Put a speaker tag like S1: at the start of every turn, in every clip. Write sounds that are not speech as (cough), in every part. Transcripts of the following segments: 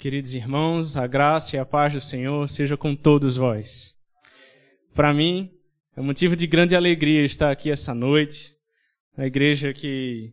S1: Queridos irmãos, a graça e a paz do Senhor seja com todos vós. Para mim, é motivo de grande alegria estar aqui essa noite, na igreja que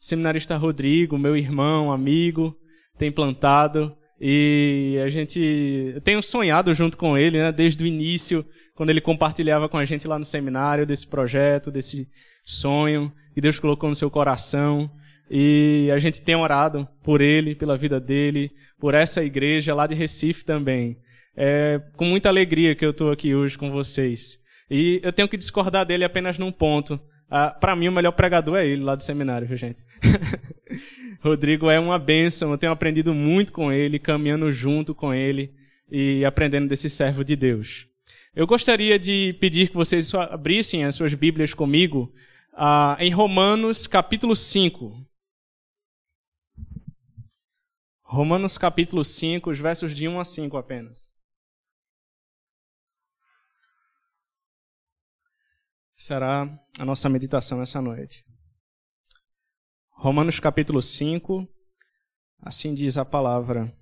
S1: o seminarista Rodrigo, meu irmão, amigo, tem plantado e a gente eu tenho sonhado junto com ele, né, desde o início, quando ele compartilhava com a gente lá no seminário desse projeto, desse sonho que Deus colocou no seu coração. E a gente tem orado por ele, pela vida dele, por essa igreja lá de Recife também. É com muita alegria que eu estou aqui hoje com vocês. E eu tenho que discordar dele apenas num ponto. Ah, Para mim, o melhor pregador é ele lá do seminário, viu, gente? (laughs) Rodrigo é uma bênção. Eu tenho aprendido muito com ele, caminhando junto com ele e aprendendo desse servo de Deus. Eu gostaria de pedir que vocês abrissem as suas Bíblias comigo ah, em Romanos capítulo 5. Romanos capítulo 5, os versos de 1 a 5 apenas. Será a nossa meditação essa noite. Romanos capítulo 5, assim diz a palavra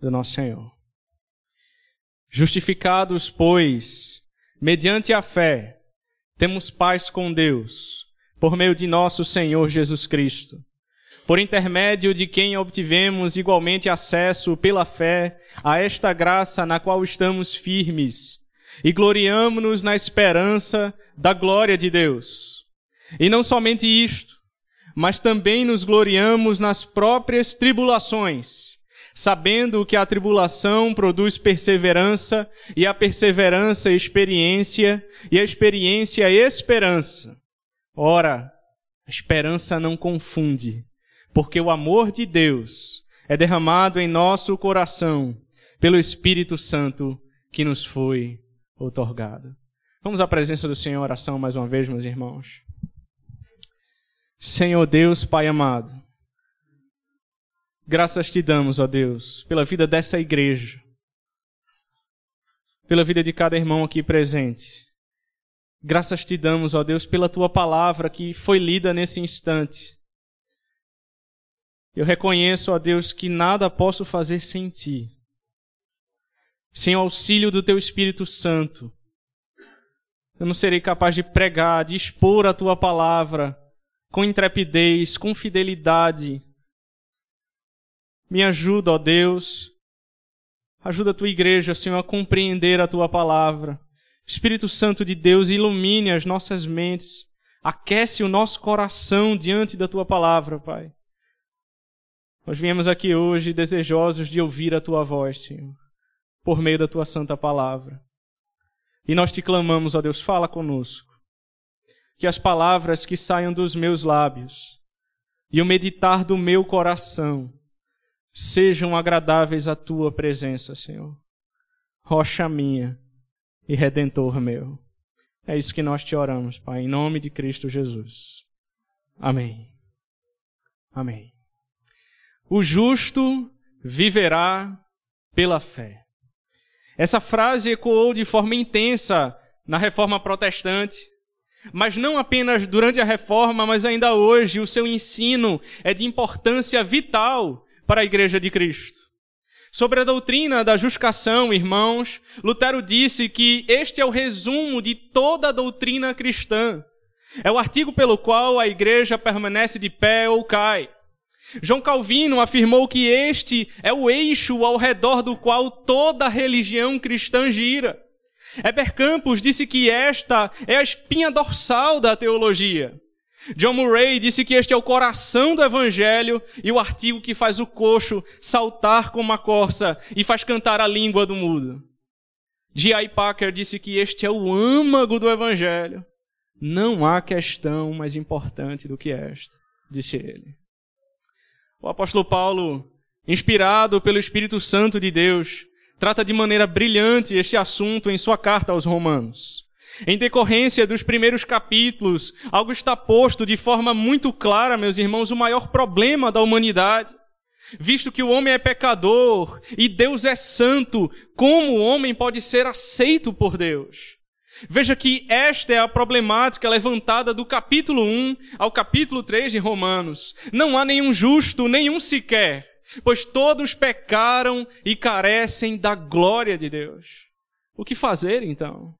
S1: do nosso Senhor. Justificados, pois, mediante a fé, temos paz com Deus, por meio de nosso Senhor Jesus Cristo por intermédio de quem obtivemos igualmente acesso pela fé a esta graça na qual estamos firmes e gloriamo-nos na esperança da glória de Deus. E não somente isto, mas também nos gloriamos nas próprias tribulações, sabendo que a tribulação produz perseverança, e a perseverança experiência, e a experiência esperança. Ora, a esperança não confunde, porque o amor de Deus é derramado em nosso coração pelo Espírito Santo que nos foi otorgado. Vamos à presença do Senhor, oração mais uma vez, meus irmãos. Senhor Deus, Pai amado, graças te damos, ó Deus, pela vida dessa igreja, pela vida de cada irmão aqui presente. Graças te damos, ó Deus, pela tua palavra que foi lida nesse instante. Eu reconheço, ó Deus, que nada posso fazer sem ti. Sem o auxílio do teu Espírito Santo. Eu não serei capaz de pregar, de expor a tua palavra com intrepidez, com fidelidade. Me ajuda, ó Deus. Ajuda a tua igreja, Senhor, a compreender a tua palavra. Espírito Santo de Deus, ilumine as nossas mentes. Aquece o nosso coração diante da tua palavra, Pai. Nós viemos aqui hoje desejosos de ouvir a tua voz, Senhor, por meio da tua santa palavra. E nós te clamamos, ó Deus, fala conosco. Que as palavras que saiam dos meus lábios e o meditar do meu coração sejam agradáveis à tua presença, Senhor. Rocha minha e redentor meu. É isso que nós te oramos, Pai, em nome de Cristo Jesus. Amém. Amém. O justo viverá pela fé. Essa frase ecoou de forma intensa na reforma protestante, mas não apenas durante a reforma, mas ainda hoje o seu ensino é de importância vital para a Igreja de Cristo. Sobre a doutrina da justificação, irmãos, Lutero disse que este é o resumo de toda a doutrina cristã. É o artigo pelo qual a igreja permanece de pé ou cai. João Calvino afirmou que este é o eixo ao redor do qual toda religião cristã gira. Heber Campos disse que esta é a espinha dorsal da teologia. John Murray disse que este é o coração do evangelho e o artigo que faz o coxo saltar como uma corça e faz cantar a língua do mudo. G.I. Packer disse que este é o âmago do evangelho. Não há questão mais importante do que esta, disse ele. O apóstolo Paulo, inspirado pelo Espírito Santo de Deus, trata de maneira brilhante este assunto em sua carta aos Romanos. Em decorrência dos primeiros capítulos, algo está posto de forma muito clara, meus irmãos, o maior problema da humanidade. Visto que o homem é pecador e Deus é santo, como o homem pode ser aceito por Deus? Veja que esta é a problemática levantada do capítulo 1 ao capítulo 3 de Romanos. Não há nenhum justo, nenhum sequer. pois todos pecaram e carecem da glória de Deus. O que fazer então?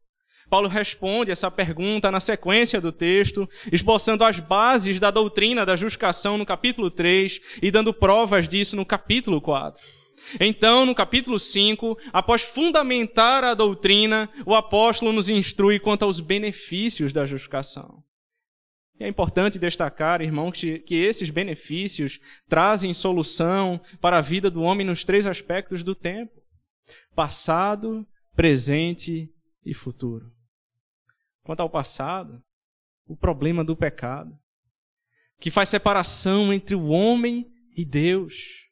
S1: Paulo responde essa pergunta na sequência do texto, esboçando as bases da doutrina da justificação no capítulo 3 e dando provas disso no capítulo 4. Então, no capítulo 5, após fundamentar a doutrina, o apóstolo nos instrui quanto aos benefícios da justificação. E é importante destacar, irmão, que, que esses benefícios trazem solução para a vida do homem nos três aspectos do tempo: passado, presente e futuro. Quanto ao passado, o problema do pecado, que faz separação entre o homem e Deus.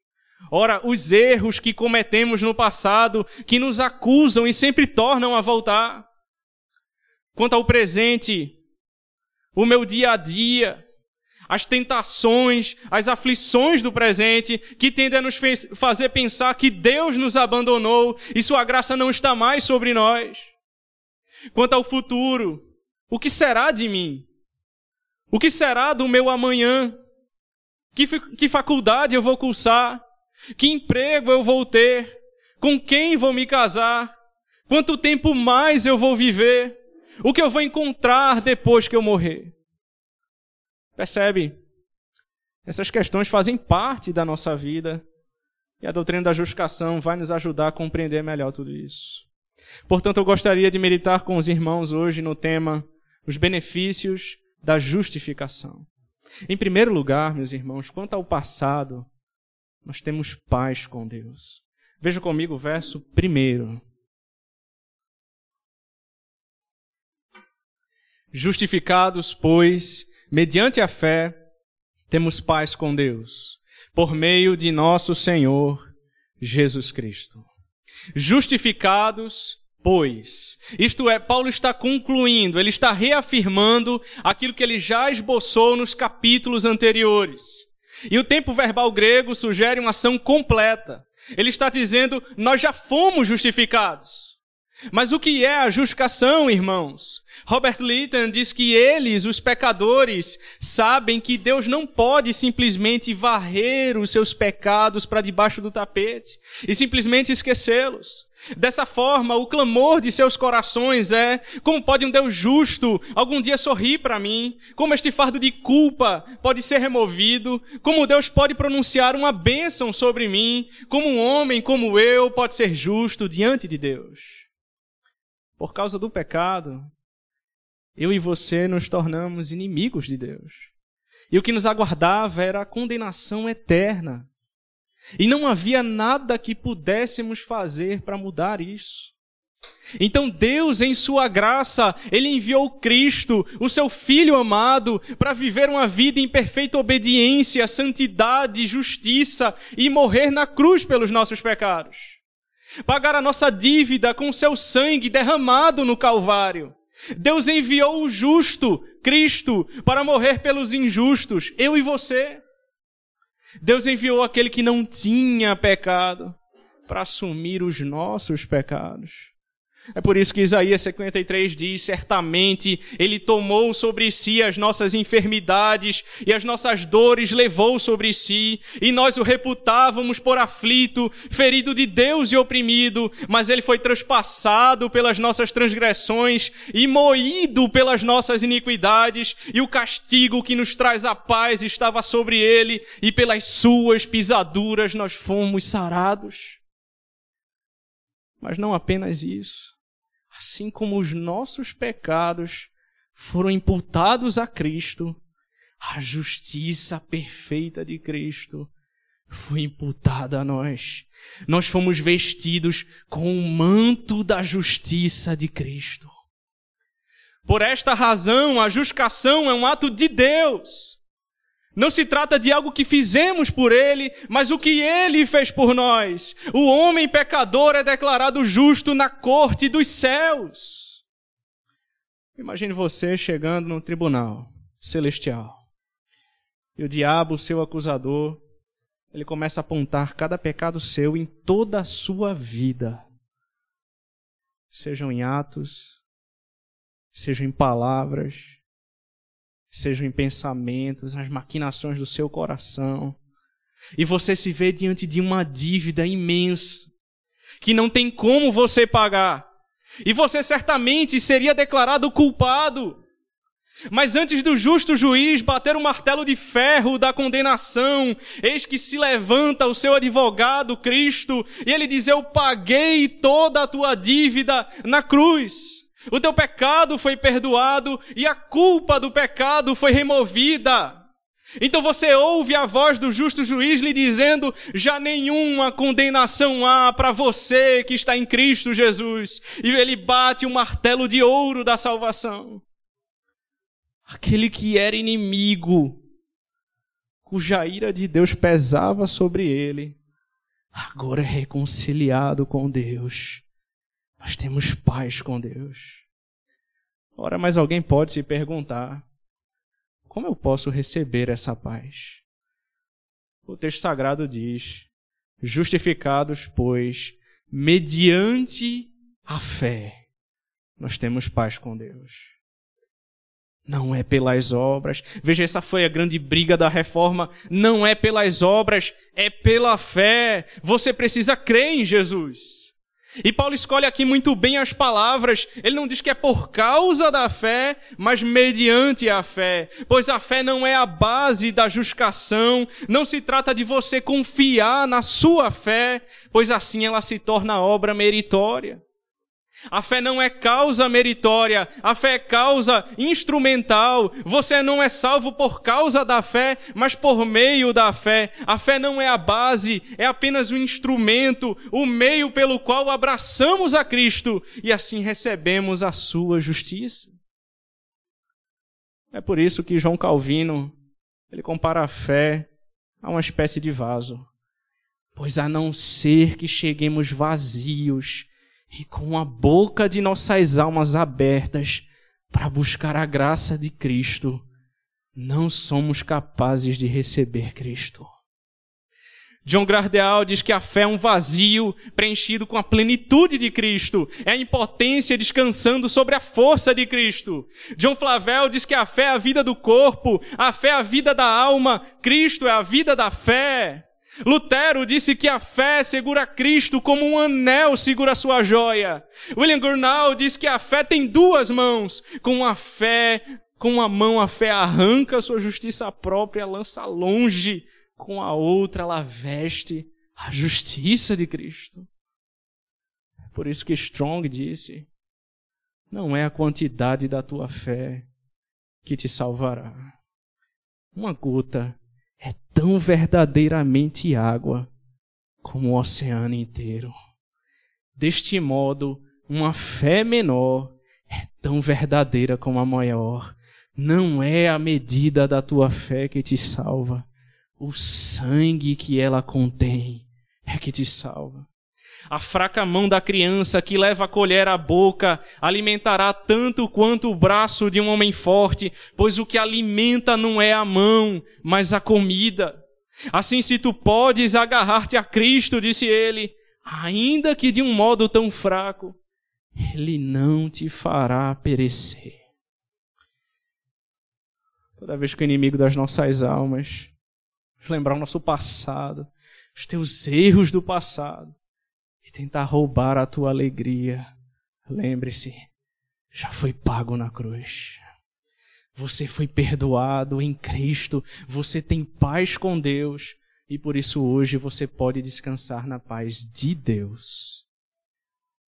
S1: Ora, os erros que cometemos no passado, que nos acusam e sempre tornam a voltar. Quanto ao presente, o meu dia a dia, as tentações, as aflições do presente, que tendem a nos fazer pensar que Deus nos abandonou e Sua graça não está mais sobre nós. Quanto ao futuro, o que será de mim? O que será do meu amanhã? Que, que faculdade eu vou cursar? Que emprego eu vou ter? Com quem vou me casar? Quanto tempo mais eu vou viver? O que eu vou encontrar depois que eu morrer? Percebe? Essas questões fazem parte da nossa vida e a doutrina da justificação vai nos ajudar a compreender melhor tudo isso. Portanto, eu gostaria de meditar com os irmãos hoje no tema os benefícios da justificação. Em primeiro lugar, meus irmãos, quanto ao passado, nós temos paz com Deus. Veja comigo o verso primeiro. Justificados, pois, mediante a fé, temos paz com Deus, por meio de nosso Senhor Jesus Cristo. Justificados, pois. Isto é, Paulo está concluindo, ele está reafirmando aquilo que ele já esboçou nos capítulos anteriores. E o tempo verbal grego sugere uma ação completa. Ele está dizendo, nós já fomos justificados. Mas o que é a justificação, irmãos? Robert Lytton diz que eles, os pecadores, sabem que Deus não pode simplesmente varrer os seus pecados para debaixo do tapete e simplesmente esquecê-los. Dessa forma, o clamor de seus corações é: como pode um Deus justo algum dia sorrir para mim? Como este fardo de culpa pode ser removido? Como Deus pode pronunciar uma bênção sobre mim? Como um homem como eu pode ser justo diante de Deus? Por causa do pecado, eu e você nos tornamos inimigos de Deus. E o que nos aguardava era a condenação eterna. E não havia nada que pudéssemos fazer para mudar isso. Então Deus, em sua graça, ele enviou Cristo, o seu filho amado, para viver uma vida em perfeita obediência, santidade, justiça e morrer na cruz pelos nossos pecados. Pagar a nossa dívida com seu sangue derramado no Calvário. Deus enviou o justo, Cristo, para morrer pelos injustos, eu e você. Deus enviou aquele que não tinha pecado para assumir os nossos pecados. É por isso que Isaías 53 diz: certamente Ele tomou sobre si as nossas enfermidades e as nossas dores levou sobre si, e nós o reputávamos por aflito, ferido de Deus e oprimido, mas Ele foi transpassado pelas nossas transgressões e moído pelas nossas iniquidades, e o castigo que nos traz a paz estava sobre Ele, e pelas Suas pisaduras nós fomos sarados. Mas não apenas isso assim como os nossos pecados foram imputados a Cristo, a justiça perfeita de Cristo foi imputada a nós. Nós fomos vestidos com o manto da justiça de Cristo. Por esta razão, a justificação é um ato de Deus. Não se trata de algo que fizemos por ele, mas o que ele fez por nós. O homem pecador é declarado justo na corte dos céus. Imagine você chegando no tribunal celestial. E o diabo, seu acusador, ele começa a apontar cada pecado seu em toda a sua vida. Sejam em atos, sejam em palavras, sejam em pensamentos, as maquinações do seu coração. e você se vê diante de uma dívida imensa, que não tem como você pagar, e você certamente seria declarado culpado. Mas antes do justo juiz bater o martelo de ferro da condenação, eis que se levanta o seu advogado, Cristo, e ele diz: Eu paguei toda a tua dívida na cruz. O teu pecado foi perdoado e a culpa do pecado foi removida. Então você ouve a voz do justo juiz lhe dizendo: já nenhuma condenação há para você que está em Cristo Jesus. E ele bate o martelo de ouro da salvação. Aquele que era inimigo, cuja ira de Deus pesava sobre ele, agora é reconciliado com Deus. Nós temos paz com Deus. Ora, mas alguém pode se perguntar: como eu posso receber essa paz? O texto sagrado diz: justificados, pois, mediante a fé, nós temos paz com Deus. Não é pelas obras. Veja, essa foi a grande briga da reforma. Não é pelas obras, é pela fé. Você precisa crer em Jesus. E Paulo escolhe aqui muito bem as palavras. Ele não diz que é por causa da fé, mas mediante a fé. Pois a fé não é a base da justificação. Não se trata de você confiar na sua fé, pois assim ela se torna obra meritória. A fé não é causa meritória, a fé é causa instrumental. Você não é salvo por causa da fé, mas por meio da fé. A fé não é a base, é apenas o instrumento, o meio pelo qual abraçamos a Cristo e assim recebemos a sua justiça. É por isso que João Calvino, ele compara a fé a uma espécie de vaso. Pois a não ser que cheguemos vazios, e com a boca de nossas almas abertas para buscar a graça de Cristo, não somos capazes de receber Cristo. John Gardel diz que a fé é um vazio preenchido com a plenitude de Cristo, é a impotência descansando sobre a força de Cristo. John Flavel diz que a fé é a vida do corpo, a fé é a vida da alma, Cristo é a vida da fé. Lutero disse que a fé segura Cristo como um anel segura sua joia. William Gurnall diz que a fé tem duas mãos. Com a fé, com uma mão a fé arranca sua justiça própria, lança longe. Com a outra ela veste a justiça de Cristo. Por isso que Strong disse: não é a quantidade da tua fé que te salvará. Uma gota tão verdadeiramente água como o oceano inteiro. Deste modo, uma fé menor é tão verdadeira como a maior. Não é a medida da tua fé que te salva, o sangue que ela contém é que te salva. A fraca mão da criança que leva a colher à boca alimentará tanto quanto o braço de um homem forte, pois o que alimenta não é a mão, mas a comida. Assim, se tu podes agarrar-te a Cristo, disse ele, ainda que de um modo tão fraco, ele não te fará perecer. Toda vez que o inimigo das nossas almas lembrar o nosso passado, os teus erros do passado, e tentar roubar a tua alegria, lembre-se, já foi pago na cruz. Você foi perdoado em Cristo, você tem paz com Deus e por isso hoje você pode descansar na paz de Deus.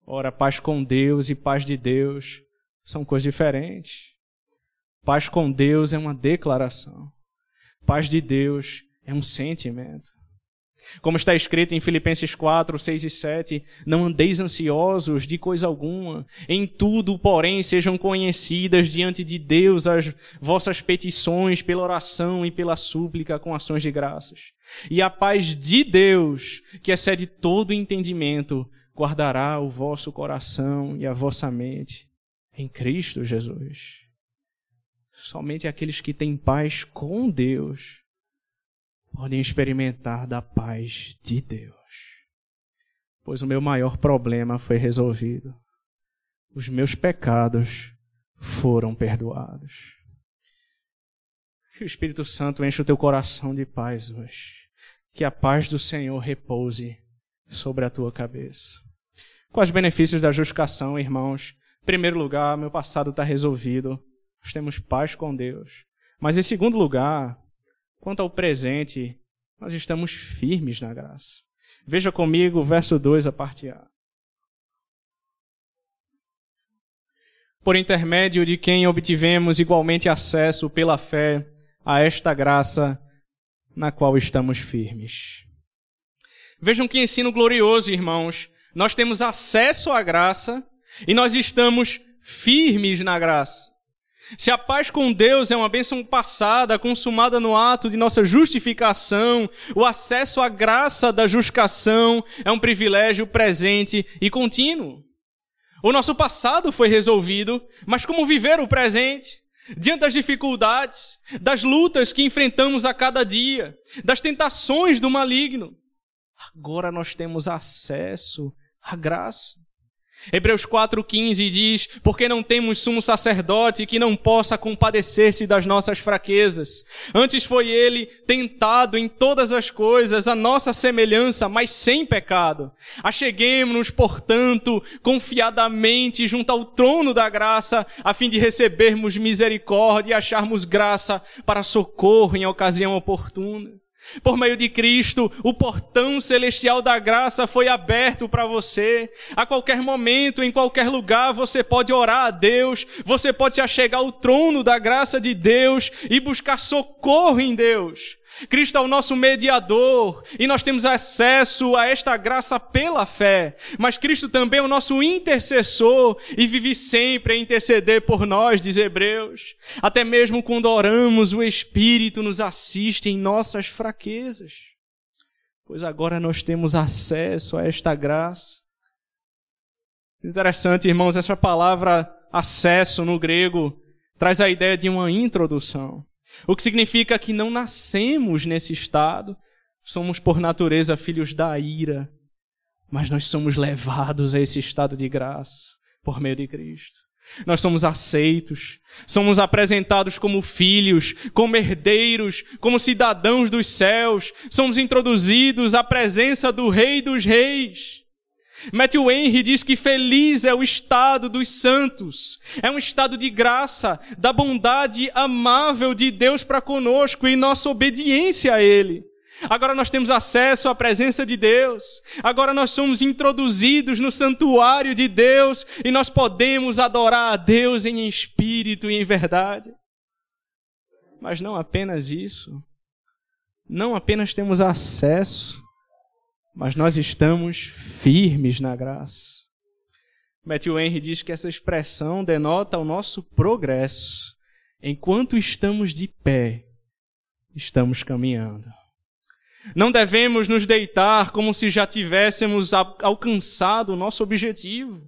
S1: Ora, paz com Deus e paz de Deus são coisas diferentes. Paz com Deus é uma declaração. Paz de Deus é um sentimento. Como está escrito em Filipenses 4, 6 e 7, não andeis ansiosos de coisa alguma, em tudo, porém, sejam conhecidas diante de Deus as vossas petições pela oração e pela súplica com ações de graças. E a paz de Deus, que excede todo entendimento, guardará o vosso coração e a vossa mente em Cristo Jesus. Somente aqueles que têm paz com Deus podem experimentar da paz de Deus. Pois o meu maior problema foi resolvido. Os meus pecados foram perdoados. Que o Espírito Santo enche o teu coração de paz hoje. que a paz do Senhor repouse sobre a tua cabeça. Quais os benefícios da justificação, irmãos? Em primeiro lugar, meu passado está resolvido. Nós temos paz com Deus. Mas em segundo lugar, quanto ao presente, nós estamos firmes na graça. Veja comigo o verso 2, a parte A. Por intermédio de quem obtivemos igualmente acesso pela fé a esta graça na qual estamos firmes. Vejam que ensino glorioso, irmãos. Nós temos acesso à graça e nós estamos firmes na graça. Se a paz com Deus é uma bênção passada, consumada no ato de nossa justificação, o acesso à graça da justificação é um privilégio presente e contínuo. O nosso passado foi resolvido, mas como viver o presente? Diante das dificuldades, das lutas que enfrentamos a cada dia, das tentações do maligno. Agora nós temos acesso à graça. Hebreus 4,15 diz: Porque não temos sumo sacerdote que não possa compadecer-se das nossas fraquezas. Antes foi ele tentado em todas as coisas, a nossa semelhança, mas sem pecado. Acheguemos-nos, portanto, confiadamente junto ao trono da graça, a fim de recebermos misericórdia e acharmos graça para socorro em ocasião oportuna. Por meio de Cristo, o portão celestial da graça foi aberto para você. A qualquer momento, em qualquer lugar, você pode orar a Deus, você pode se achegar ao trono da graça de Deus e buscar socorro em Deus. Cristo é o nosso mediador e nós temos acesso a esta graça pela fé. Mas Cristo também é o nosso intercessor e vive sempre a interceder por nós, diz Hebreus. Até mesmo quando oramos, o Espírito nos assiste em nossas fraquezas. Pois agora nós temos acesso a esta graça. Interessante, irmãos, essa palavra acesso no grego traz a ideia de uma introdução. O que significa que não nascemos nesse estado, somos por natureza filhos da ira, mas nós somos levados a esse estado de graça por meio de Cristo. Nós somos aceitos, somos apresentados como filhos, como herdeiros, como cidadãos dos céus, somos introduzidos à presença do Rei dos Reis. Matthew Henry diz que feliz é o estado dos santos. É um estado de graça, da bondade amável de Deus para conosco e nossa obediência a Ele. Agora nós temos acesso à presença de Deus. Agora nós somos introduzidos no santuário de Deus e nós podemos adorar a Deus em espírito e em verdade. Mas não apenas isso. Não apenas temos acesso, mas nós estamos firmes na graça. Matthew Henry diz que essa expressão denota o nosso progresso. Enquanto estamos de pé, estamos caminhando. Não devemos nos deitar como se já tivéssemos alcançado o nosso objetivo,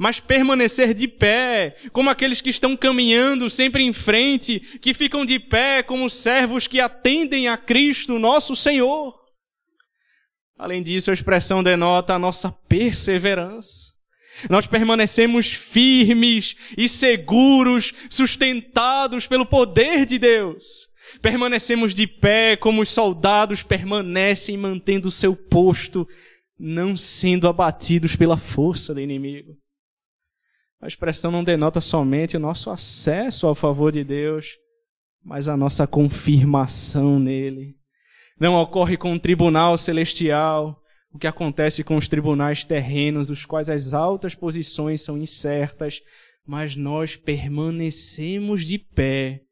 S1: mas permanecer de pé, como aqueles que estão caminhando sempre em frente, que ficam de pé como servos que atendem a Cristo, nosso Senhor. Além disso, a expressão denota a nossa perseverança. Nós permanecemos firmes e seguros, sustentados pelo poder de Deus. Permanecemos de pé como os soldados permanecem mantendo seu posto, não sendo abatidos pela força do inimigo. A expressão não denota somente o nosso acesso ao favor de Deus, mas a nossa confirmação nele não ocorre com o tribunal celestial, o que acontece com os tribunais terrenos, os quais as altas posições são incertas, mas nós permanecemos de pé,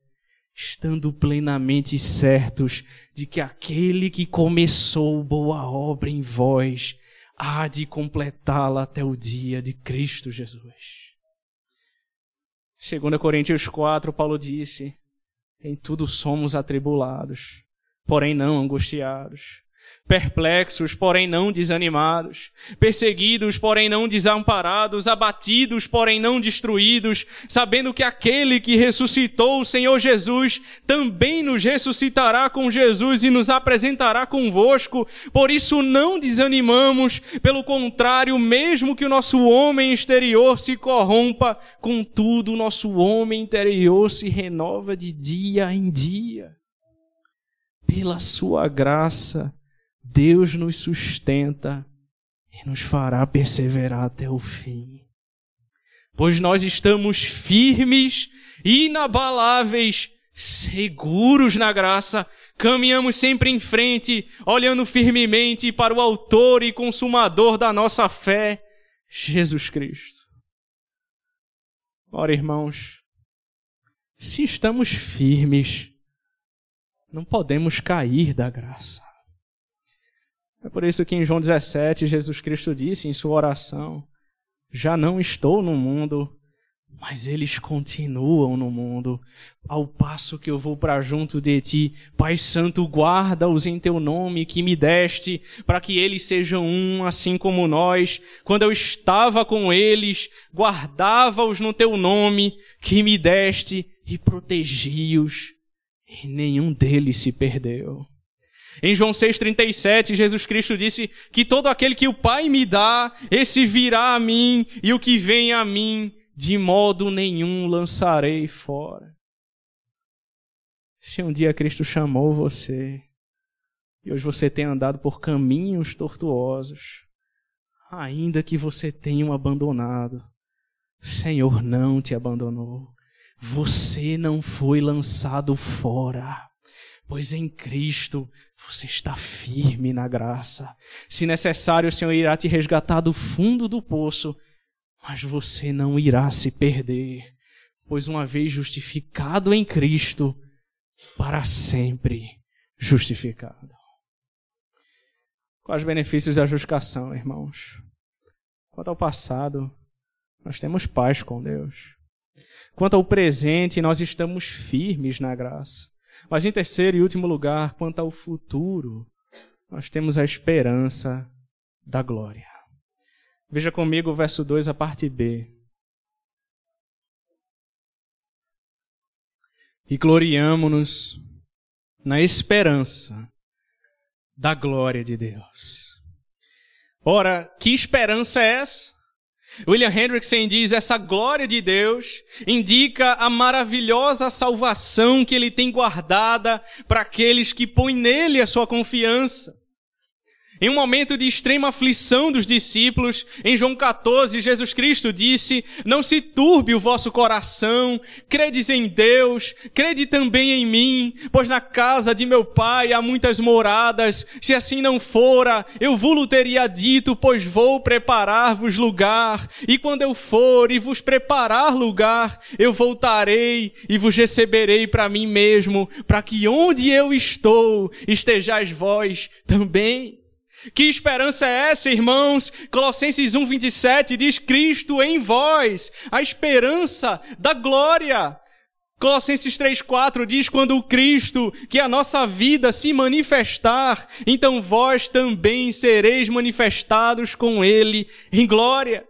S1: estando plenamente certos de que aquele que começou boa obra em vós há de completá-la até o dia de Cristo Jesus. Segundo Coríntios 4, Paulo disse: Em tudo somos atribulados, porém não angustiados, perplexos, porém não desanimados, perseguidos, porém não desamparados, abatidos, porém não destruídos, sabendo que aquele que ressuscitou o Senhor Jesus também nos ressuscitará com Jesus e nos apresentará convosco. Por isso não desanimamos, pelo contrário, mesmo que o nosso homem exterior se corrompa, contudo o nosso homem interior se renova de dia em dia pela sua graça, Deus nos sustenta e nos fará perseverar até o fim. Pois nós estamos firmes, inabaláveis, seguros na graça, caminhamos sempre em frente, olhando firmemente para o Autor e Consumador da nossa fé, Jesus Cristo. Ora, irmãos, se estamos firmes, não podemos cair da graça. É por isso que em João 17, Jesus Cristo disse em sua oração: Já não estou no mundo, mas eles continuam no mundo. Ao passo que eu vou para junto de ti, Pai Santo, guarda-os em teu nome que me deste, para que eles sejam um, assim como nós. Quando eu estava com eles, guardava-os no teu nome que me deste e protegi-os, e nenhum deles se perdeu. Em João 6,37, Jesus Cristo disse que todo aquele que o Pai me dá, esse virá a mim, e o que vem a mim, de modo nenhum lançarei fora. Se um dia Cristo chamou você, e hoje você tem andado por caminhos tortuosos, ainda que você tenha abandonado, Senhor não te abandonou. Você não foi lançado fora, pois em Cristo você está firme na graça. Se necessário, o Senhor irá te resgatar do fundo do poço, mas você não irá se perder, pois uma vez justificado em Cristo, para sempre justificado. Quais os benefícios da justificação, irmãos? Quanto ao passado, nós temos paz com Deus. Quanto ao presente, nós estamos firmes na graça. Mas em terceiro e último lugar, quanto ao futuro, nós temos a esperança da glória. Veja comigo o verso 2, a parte B. E gloriamo-nos na esperança da glória de Deus. Ora, que esperança é essa? William Hendrickson diz: essa glória de Deus indica a maravilhosa salvação que ele tem guardada para aqueles que põem nele a sua confiança. Em um momento de extrema aflição dos discípulos, em João 14, Jesus Cristo disse: Não se turbe o vosso coração, credes em Deus, crede também em mim, pois na casa de meu pai há muitas moradas. Se assim não fora, eu vos teria dito, pois vou preparar-vos lugar. E quando eu for e vos preparar lugar, eu voltarei e vos receberei para mim mesmo, para que onde eu estou estejais vós também. Que esperança é essa, irmãos? Colossenses 1:27 diz Cristo em vós, a esperança da glória. Colossenses 3:4 diz quando o Cristo, que é a nossa vida se manifestar, então vós também sereis manifestados com ele em glória.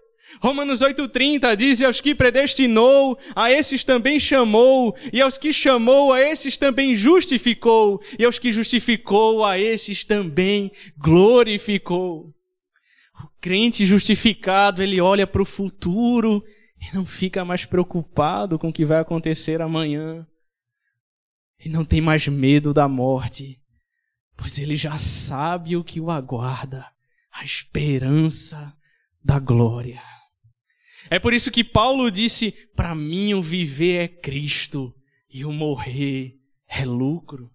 S1: Romanos 8,30 diz: E aos que predestinou, a esses também chamou, e aos que chamou, a esses também justificou, e aos que justificou, a esses também glorificou. O crente justificado, ele olha para o futuro e não fica mais preocupado com o que vai acontecer amanhã. E não tem mais medo da morte, pois ele já sabe o que o aguarda a esperança da glória. É por isso que Paulo disse: Para mim o viver é Cristo e o morrer é lucro.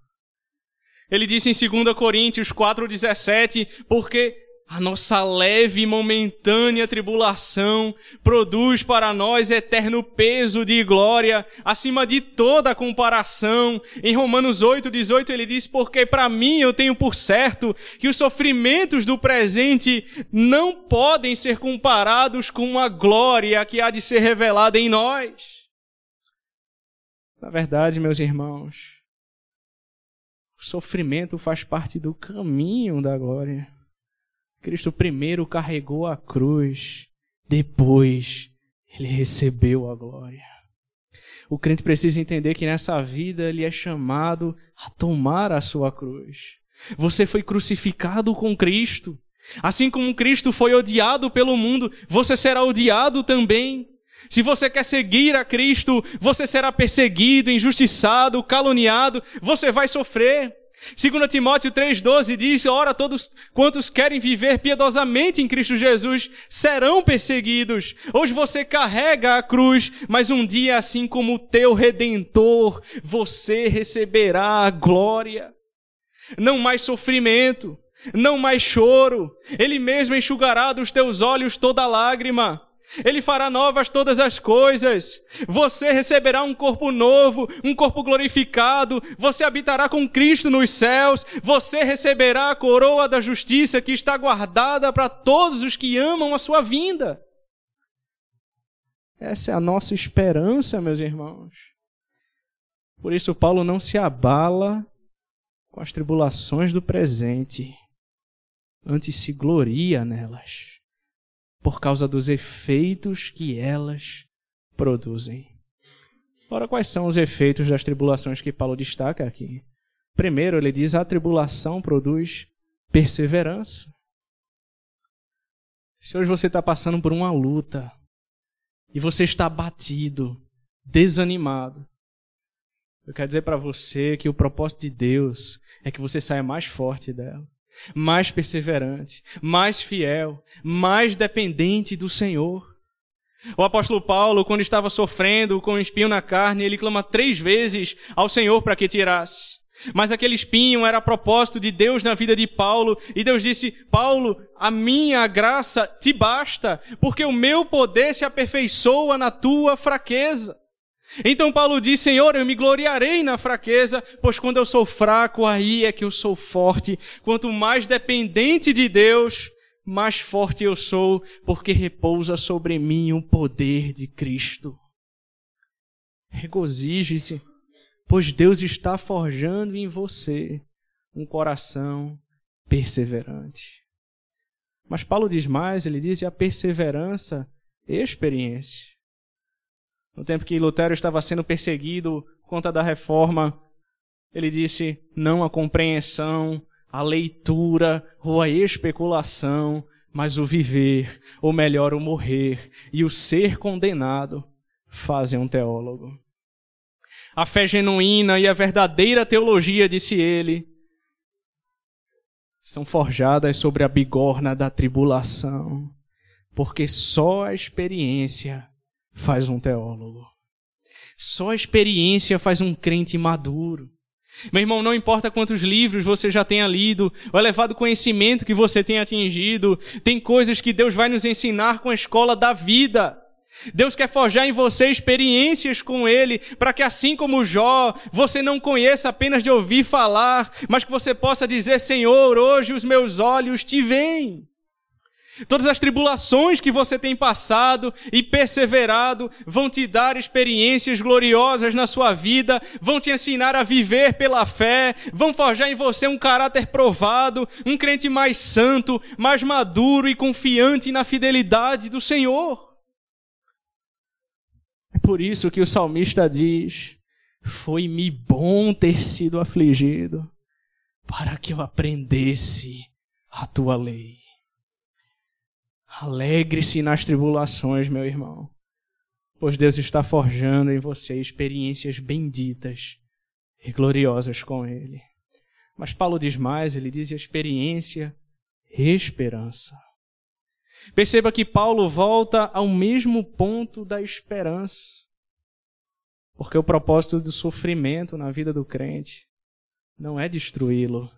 S1: Ele disse em 2 Coríntios 4,17: Porque a nossa leve e momentânea tribulação produz para nós eterno peso de glória, acima de toda comparação. Em Romanos 8, 18, ele diz: Porque para mim eu tenho por certo que os sofrimentos do presente não podem ser comparados com a glória que há de ser revelada em nós. Na verdade, meus irmãos, o sofrimento faz parte do caminho da glória. Cristo primeiro carregou a cruz, depois ele recebeu a glória. O crente precisa entender que nessa vida ele é chamado a tomar a sua cruz. Você foi crucificado com Cristo. Assim como Cristo foi odiado pelo mundo, você será odiado também. Se você quer seguir a Cristo, você será perseguido, injustiçado, caluniado, você vai sofrer. 2 Timóteo 3,12 diz: Ora, todos quantos querem viver piedosamente em Cristo Jesus serão perseguidos. Hoje você carrega a cruz, mas um dia, assim como o teu redentor, você receberá a glória. Não mais sofrimento, não mais choro. Ele mesmo enxugará dos teus olhos toda lágrima. Ele fará novas todas as coisas. Você receberá um corpo novo, um corpo glorificado. Você habitará com Cristo nos céus. Você receberá a coroa da justiça que está guardada para todos os que amam a sua vinda. Essa é a nossa esperança, meus irmãos. Por isso, Paulo não se abala com as tribulações do presente, antes se gloria nelas por causa dos efeitos que elas produzem. Ora, quais são os efeitos das tribulações que Paulo destaca aqui? Primeiro, ele diz: a tribulação produz perseverança. Se hoje você está passando por uma luta e você está abatido, desanimado, eu quero dizer para você que o propósito de Deus é que você saia mais forte dela mais perseverante, mais fiel, mais dependente do Senhor. O apóstolo Paulo, quando estava sofrendo com um espinho na carne, ele clama três vezes ao Senhor para que tirasse. Mas aquele espinho era a propósito de Deus na vida de Paulo, e Deus disse: Paulo, a minha graça te basta, porque o meu poder se aperfeiçoa na tua fraqueza. Então Paulo diz: Senhor, eu me gloriarei na fraqueza, pois quando eu sou fraco, aí é que eu sou forte. Quanto mais dependente de Deus, mais forte eu sou, porque repousa sobre mim o poder de Cristo. Regozije-se, pois Deus está forjando em você um coração perseverante. Mas Paulo diz mais, ele diz: e a perseverança, experiência. No tempo que Lutero estava sendo perseguido por conta da reforma, ele disse: não a compreensão, a leitura ou a especulação, mas o viver, ou melhor, o morrer e o ser condenado fazem um teólogo. A fé genuína e a verdadeira teologia, disse ele, são forjadas sobre a bigorna da tribulação, porque só a experiência faz um teólogo. Só a experiência faz um crente maduro. Meu irmão, não importa quantos livros você já tenha lido, o elevado conhecimento que você tenha atingido, tem coisas que Deus vai nos ensinar com a escola da vida. Deus quer forjar em você experiências com Ele, para que assim como Jó, você não conheça apenas de ouvir falar, mas que você possa dizer: Senhor, hoje os meus olhos te veem. Todas as tribulações que você tem passado e perseverado vão te dar experiências gloriosas na sua vida, vão te ensinar a viver pela fé, vão forjar em você um caráter provado, um crente mais santo, mais maduro e confiante na fidelidade do Senhor. É por isso que o salmista diz: Foi-me bom ter sido afligido, para que eu aprendesse a tua lei. Alegre-se nas tribulações, meu irmão, pois Deus está forjando em você experiências benditas e gloriosas com Ele. Mas Paulo diz mais, ele diz experiência e esperança. Perceba que Paulo volta ao mesmo ponto da esperança. Porque o propósito do sofrimento na vida do crente não é destruí-lo.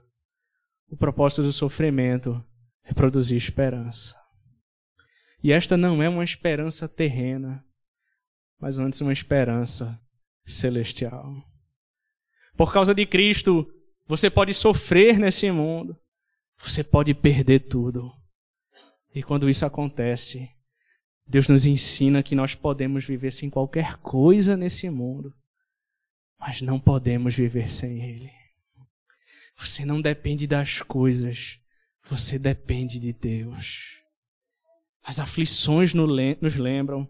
S1: O propósito do sofrimento é produzir esperança. E esta não é uma esperança terrena, mas antes uma esperança celestial. Por causa de Cristo, você pode sofrer nesse mundo, você pode perder tudo. E quando isso acontece, Deus nos ensina que nós podemos viver sem qualquer coisa nesse mundo, mas não podemos viver sem Ele. Você não depende das coisas, você depende de Deus. As aflições nos lembram: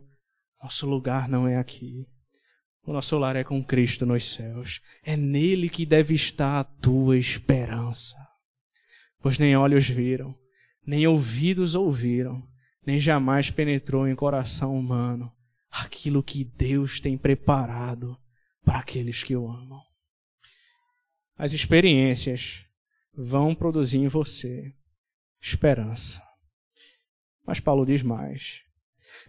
S1: nosso lugar não é aqui. O nosso lar é com Cristo nos céus. É nele que deve estar a tua esperança. Pois nem olhos viram, nem ouvidos ouviram, nem jamais penetrou em coração humano aquilo que Deus tem preparado para aqueles que o amam. as experiências vão produzir em você esperança. Mas Paulo diz mais.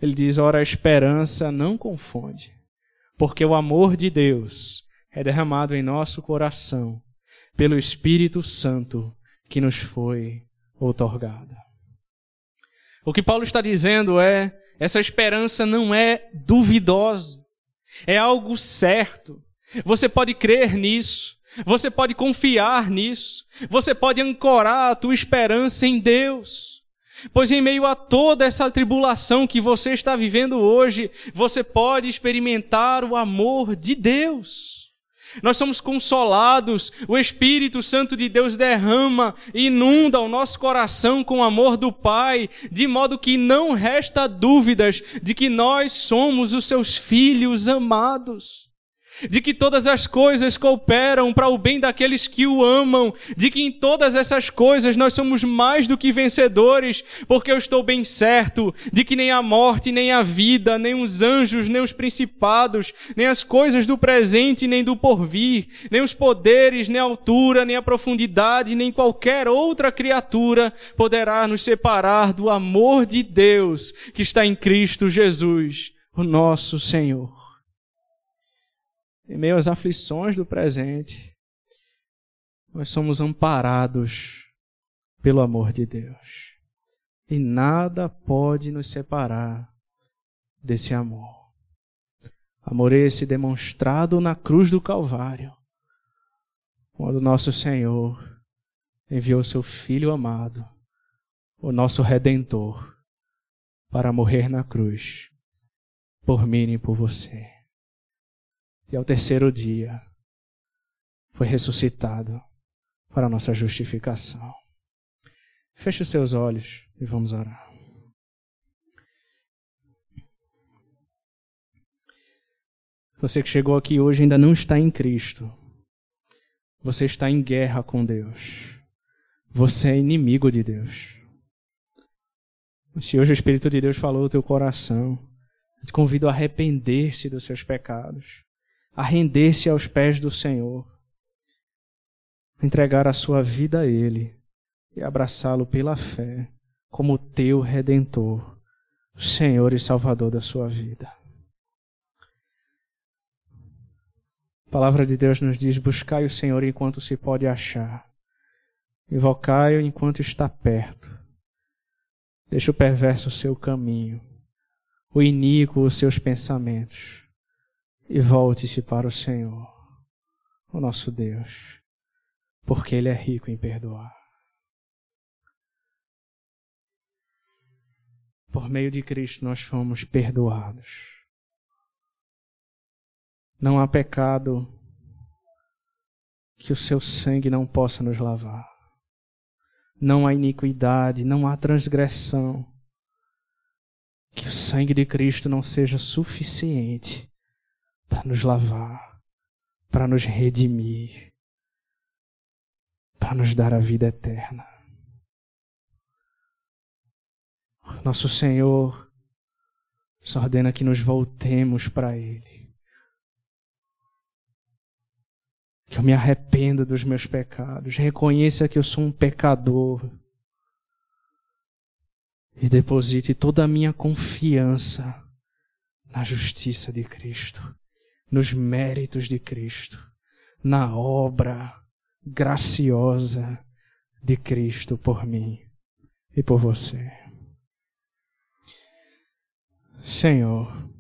S1: Ele diz: ora, a esperança não confunde, porque o amor de Deus é derramado em nosso coração pelo Espírito Santo que nos foi outorgado. O que Paulo está dizendo é: essa esperança não é duvidosa, é algo certo. Você pode crer nisso, você pode confiar nisso, você pode ancorar a tua esperança em Deus. Pois em meio a toda essa tribulação que você está vivendo hoje, você pode experimentar o amor de Deus. Nós somos consolados, o Espírito Santo de Deus derrama e inunda o nosso coração com o amor do Pai, de modo que não resta dúvidas de que nós somos os seus filhos amados de que todas as coisas cooperam para o bem daqueles que o amam, de que em todas essas coisas nós somos mais do que vencedores, porque eu estou bem certo de que nem a morte, nem a vida, nem os anjos, nem os principados, nem as coisas do presente, nem do porvir, nem os poderes, nem a altura, nem a profundidade, nem qualquer outra criatura poderá nos separar do amor de Deus que está em Cristo Jesus, o nosso Senhor em meio às aflições do presente, nós somos amparados pelo amor de Deus. E nada pode nos separar desse amor. Amor esse demonstrado na cruz do Calvário, quando nosso Senhor enviou seu Filho amado, o nosso Redentor, para morrer na cruz, por mim e por você e ao terceiro dia foi ressuscitado para a nossa justificação. Feche os seus olhos e vamos orar. Você que chegou aqui hoje ainda não está em Cristo. Você está em guerra com Deus. Você é inimigo de Deus. Se hoje o Espírito de Deus falou no teu coração, eu te convido a arrepender-se dos seus pecados a render-se aos pés do Senhor, entregar a sua vida a Ele e abraçá-lo pela fé como teu redentor, Senhor e Salvador da sua vida. A palavra de Deus nos diz: buscai o Senhor enquanto se pode achar, invocai-o enquanto está perto. Deixa o perverso o seu caminho, o iníquo os seus pensamentos e volte-se para o Senhor, o nosso Deus, porque Ele é rico em perdoar. Por meio de Cristo nós fomos perdoados. Não há pecado que o seu sangue não possa nos lavar. Não há iniquidade, não há transgressão que o sangue de Cristo não seja suficiente para nos lavar, para nos redimir, para nos dar a vida eterna. Nosso Senhor nos ordena que nos voltemos para Ele. Que eu me arrependa dos meus pecados, reconheça que eu sou um pecador e deposite toda a minha confiança na justiça de Cristo nos méritos de Cristo, na obra graciosa de Cristo por mim e por você. Senhor,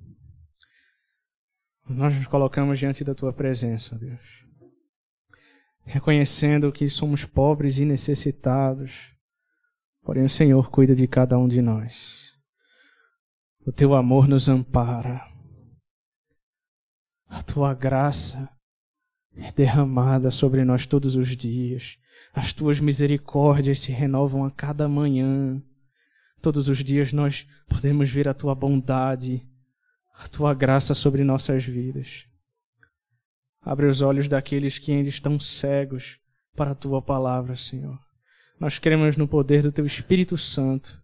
S1: nós nos colocamos diante da tua presença, Deus, reconhecendo que somos pobres e necessitados, porém o Senhor cuida de cada um de nós. O teu amor nos ampara a tua graça é derramada sobre nós todos os dias. As tuas misericórdias se renovam a cada manhã. Todos os dias nós podemos ver a tua bondade, a tua graça sobre nossas vidas. Abre os olhos daqueles que ainda estão cegos para a tua palavra, Senhor. Nós cremos no poder do teu Espírito Santo,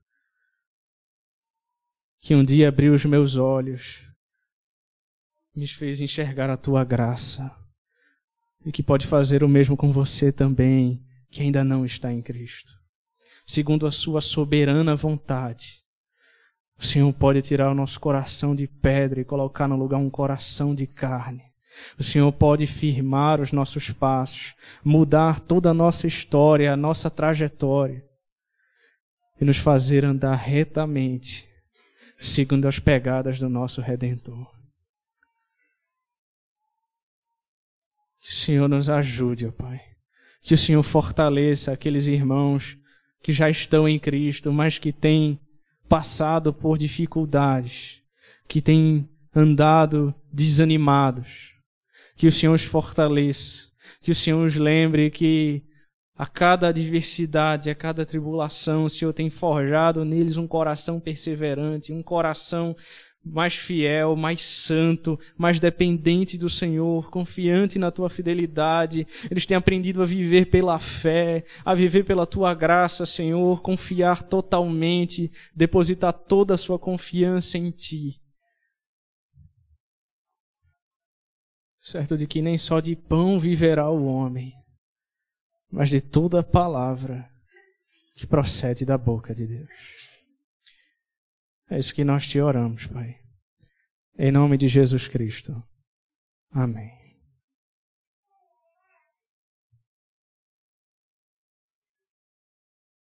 S1: que um dia abriu os meus olhos me fez enxergar a tua graça e que pode fazer o mesmo com você também, que ainda não está em Cristo. Segundo a sua soberana vontade, o Senhor pode tirar o nosso coração de pedra e colocar no lugar um coração de carne. O Senhor pode firmar os nossos passos, mudar toda a nossa história, a nossa trajetória e nos fazer andar retamente, segundo as pegadas do nosso Redentor. Que o Senhor nos ajude, ó Pai. Que o Senhor fortaleça aqueles irmãos que já estão em Cristo, mas que têm passado por dificuldades, que têm andado desanimados. Que o Senhor os fortaleça, que o Senhor os lembre que a cada adversidade, a cada tribulação, o Senhor tem forjado neles um coração perseverante, um coração mais fiel, mais santo, mais dependente do Senhor, confiante na tua fidelidade. Eles têm aprendido a viver pela fé, a viver pela tua graça, Senhor, confiar totalmente, depositar toda a sua confiança em ti. Certo de que nem só de pão viverá o homem, mas de toda palavra que procede da boca de Deus. É isso que nós te oramos, Pai. Em nome de Jesus Cristo. Amém.